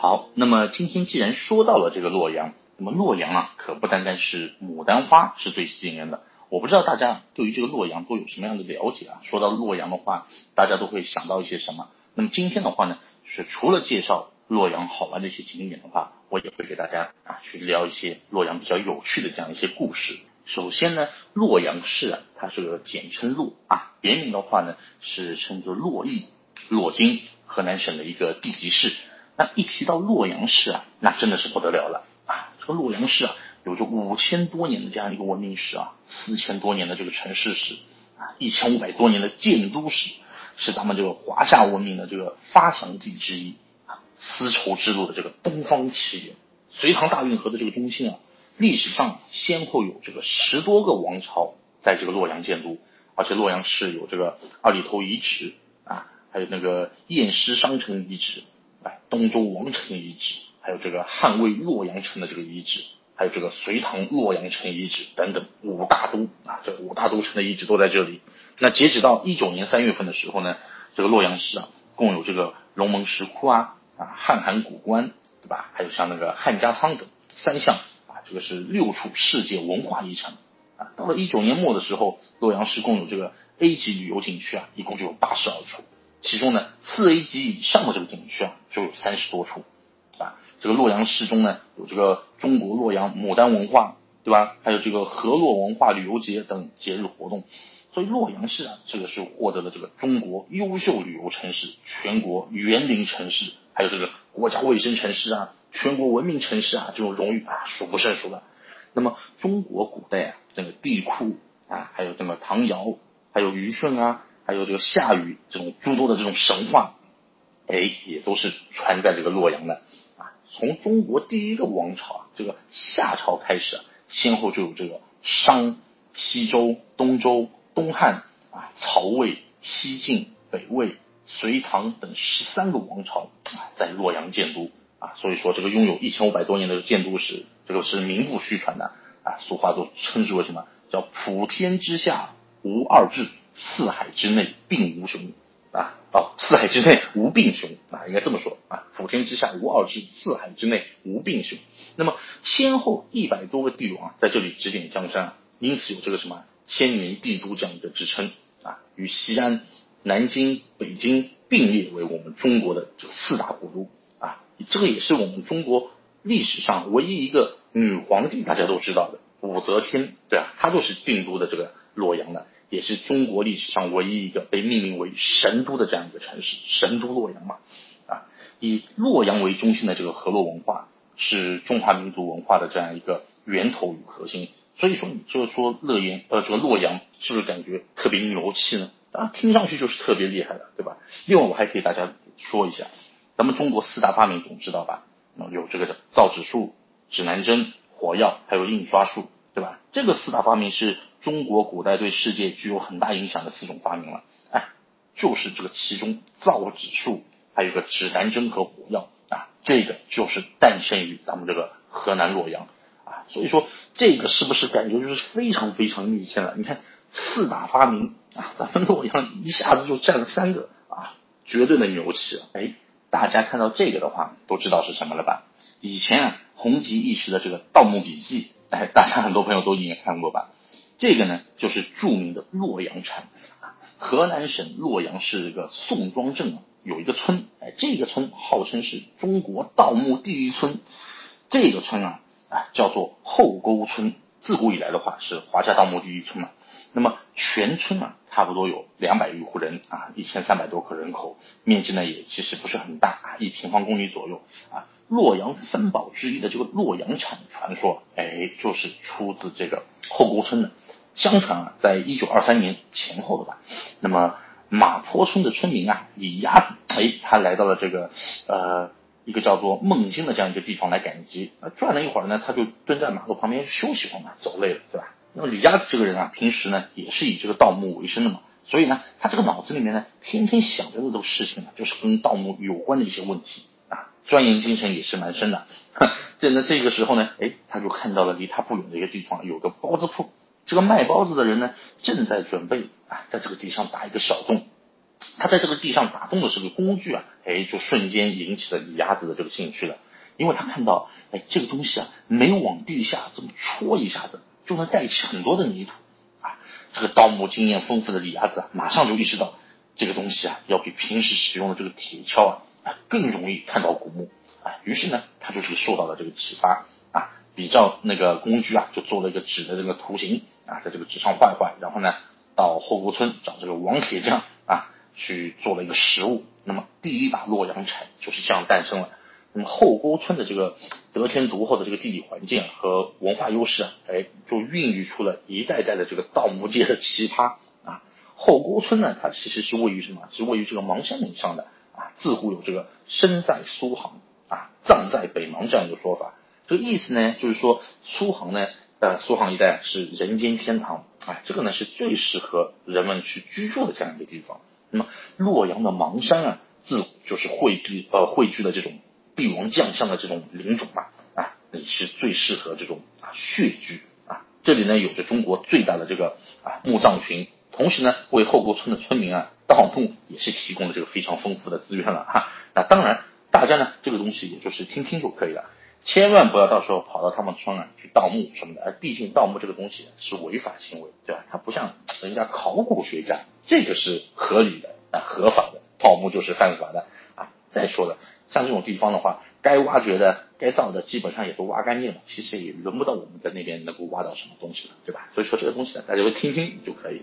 好，那么今天既然说到了这个洛阳，那么洛阳啊，可不单单是牡丹花是最吸引人的。我不知道大家对于这个洛阳都有什么样的了解啊？说到洛阳的话，大家都会想到一些什么？那么今天的话呢，是除了介绍洛阳好玩的一些景点的话，我也会给大家啊去聊一些洛阳比较有趣的这样一些故事。首先呢，洛阳市啊，它是个简称洛啊，别名的话呢是称作洛邑、洛京，河南省的一个地级市。那一提到洛阳市啊，那真的是不得了了啊！这个洛阳市啊。有着五千多年的这样一个文明史啊，四千多年的这个城市史啊，一千五百多年的建都史，是咱们这个华夏文明的这个发祥地之一啊，丝绸之路的这个东方起源，隋唐大运河的这个中心啊，历史上先后有这个十多个王朝在这个洛阳建都，而且洛阳市有这个二里头遗址啊，还有那个偃师商城遗址，东周王城遗址，还有这个汉魏洛阳城的这个遗址。还有这个隋唐洛阳城遗址等等五大都啊，这五大都城的遗址都在这里。那截止到一九年三月份的时候呢，这个洛阳市啊，共有这个龙门石窟啊啊汉函古关对吧？还有像那个汉家仓等三项啊，这个是六处世界文化遗产啊。到了一九年末的时候，洛阳市共有这个 A 级旅游景区啊，一共就有八十二处，其中呢四 A 级以上的这个景区啊，就有三十多处。啊这个洛阳市中呢，有这个中国洛阳牡丹文化，对吧？还有这个河洛文化旅游节等节日活动，所以洛阳市啊，这个是获得了这个中国优秀旅游城市、全国园林城市，还有这个国家卫生城市啊、全国文明城市啊这种荣誉啊，数不胜数的。那么中国古代啊，这个地库啊，还有这个唐尧，还有虞舜啊，还有这个夏禹这种诸多的这种神话，哎，也都是传在这个洛阳的啊。从中国第一个王朝啊，这个夏朝开始啊，先后就有这个商、西周、东周、东汉啊、曹魏、西晋、北魏、隋唐等十三个王朝啊，在洛阳建都啊，所以说这个拥有一千五百多年的建都史，这个是名不虚传的啊。俗话都称之为什么？叫普天之下无二志，四海之内并无雄。啊，哦，四海之内无病雄啊，应该这么说啊，普天之下无二志，四海之内无病雄。那么先后一百多个帝王，在这里指点江山，因此有这个什么千年帝都这样一个支撑啊，与西安、南京、北京并列为我们中国的这四大古都啊，这个也是我们中国历史上唯一一个女皇帝，大家都知道的武则天，对啊，她就是定都的这个洛阳的。也是中国历史上唯一一个被命名为神都的这样一个城市，神都洛阳嘛，啊，以洛阳为中心的这个河洛文化是中华民族文化的这样一个源头与核心，所以说你就说乐言呃这个洛阳是不是感觉特别牛气呢？啊，听上去就是特别厉害的，对吧？另外我还可以大家说一下，咱们中国四大发明总知道吧？有这个造纸术、指南针、火药，还有印刷术，对吧？这个四大发明是。中国古代对世界具有很大影响的四种发明了，哎，就是这个其中造纸术，还有个指南针和火药啊，这个就是诞生于咱们这个河南洛阳啊，所以说这个是不是感觉就是非常非常逆天了？你看四大发明啊，咱们洛阳一下子就占了三个啊，绝对的牛气！哎，大家看到这个的话，都知道是什么了吧？以前啊，红极一时的这个《盗墓笔记》，哎，大家很多朋友都应该看过吧？这个呢，就是著名的洛阳铲。河南省洛阳市这个宋庄镇啊，有一个村，哎，这个村号称是中国盗墓第一村。这个村啊，啊，叫做后沟村。自古以来的话，是华夏盗墓第一村嘛。那么全村啊，差不多有两百余户人啊，一千三百多口人口，面积呢也其实不是很大，一平方公里左右啊。洛阳三宝之一的这个洛阳铲传说，哎，就是出自这个后沟村的。相传啊，在一九二三年前后的吧，那么马坡村的村民啊，李鸭子，哎，他来到了这个呃一个叫做孟津的这样一个地方来赶集。转了一会儿呢，他就蹲在马路旁边休息会嘛，走累了，对吧？那么李鸭子这个人啊，平时呢也是以这个盗墓为生的嘛，所以呢，他这个脑子里面呢，天天想着的这个事情呢，就是跟盗墓有关的一些问题啊，钻研精神也是蛮深的。这那这个时候呢，哎，他就看到了离他不远的一个地方有个包子铺。这个卖包子的人呢，正在准备啊，在这个地上打一个小洞。他在这个地上打洞的这个工具啊，哎，就瞬间引起了李鸭子的这个兴趣了，因为他看到，哎，这个东西啊，每往地下这么戳一下子，就能带起很多的泥土啊。这个盗墓经验丰富的李鸭子，马上就意识到，这个东西啊，要比平时使用的这个铁锹啊，啊，更容易看到古墓啊。于是呢，他就是受到了这个启发啊，比照那个工具啊，就做了一个纸的这个图形啊，在这个纸上画一画，然后呢，到后沟村找这个王铁匠啊。去做了一个实物，那么第一把洛阳铲就是这样诞生了。那么后沟村的这个得天独厚的这个地理环境和文化优势啊，哎，就孕育出了一代代的这个盗墓界的奇葩啊。后沟村呢，它其实是位于什么？是位于这个邙山岭上的啊。自古有这个身在苏杭啊，葬在北邙这样一个说法。这个意思呢，就是说苏杭呢，呃，苏杭一带是人间天堂啊，这个呢是最适合人们去居住的这样一个地方。那么洛阳的邙山啊，自古就是汇聚呃汇聚了这种帝王将相的这种灵种嘛啊，也是最适合这种啊血居啊。这里呢有着中国最大的这个啊墓葬群，同时呢为后沟村的村民啊盗墓也是提供了这个非常丰富的资源了哈。那当然大家呢这个东西也就是听听就可以了，千万不要到时候跑到他们村啊去盗墓什么的。毕竟盗墓这个东西是违法行为，对吧？它不像人家考古学家。这个是合理的啊，合法的，盗墓就是犯法的啊。再说了，像这种地方的话，该挖掘的、该造的，基本上也都挖干净了，其实也轮不到我们在那边能够挖到什么东西了，对吧？所以说这个东西呢，大家就听听就可以。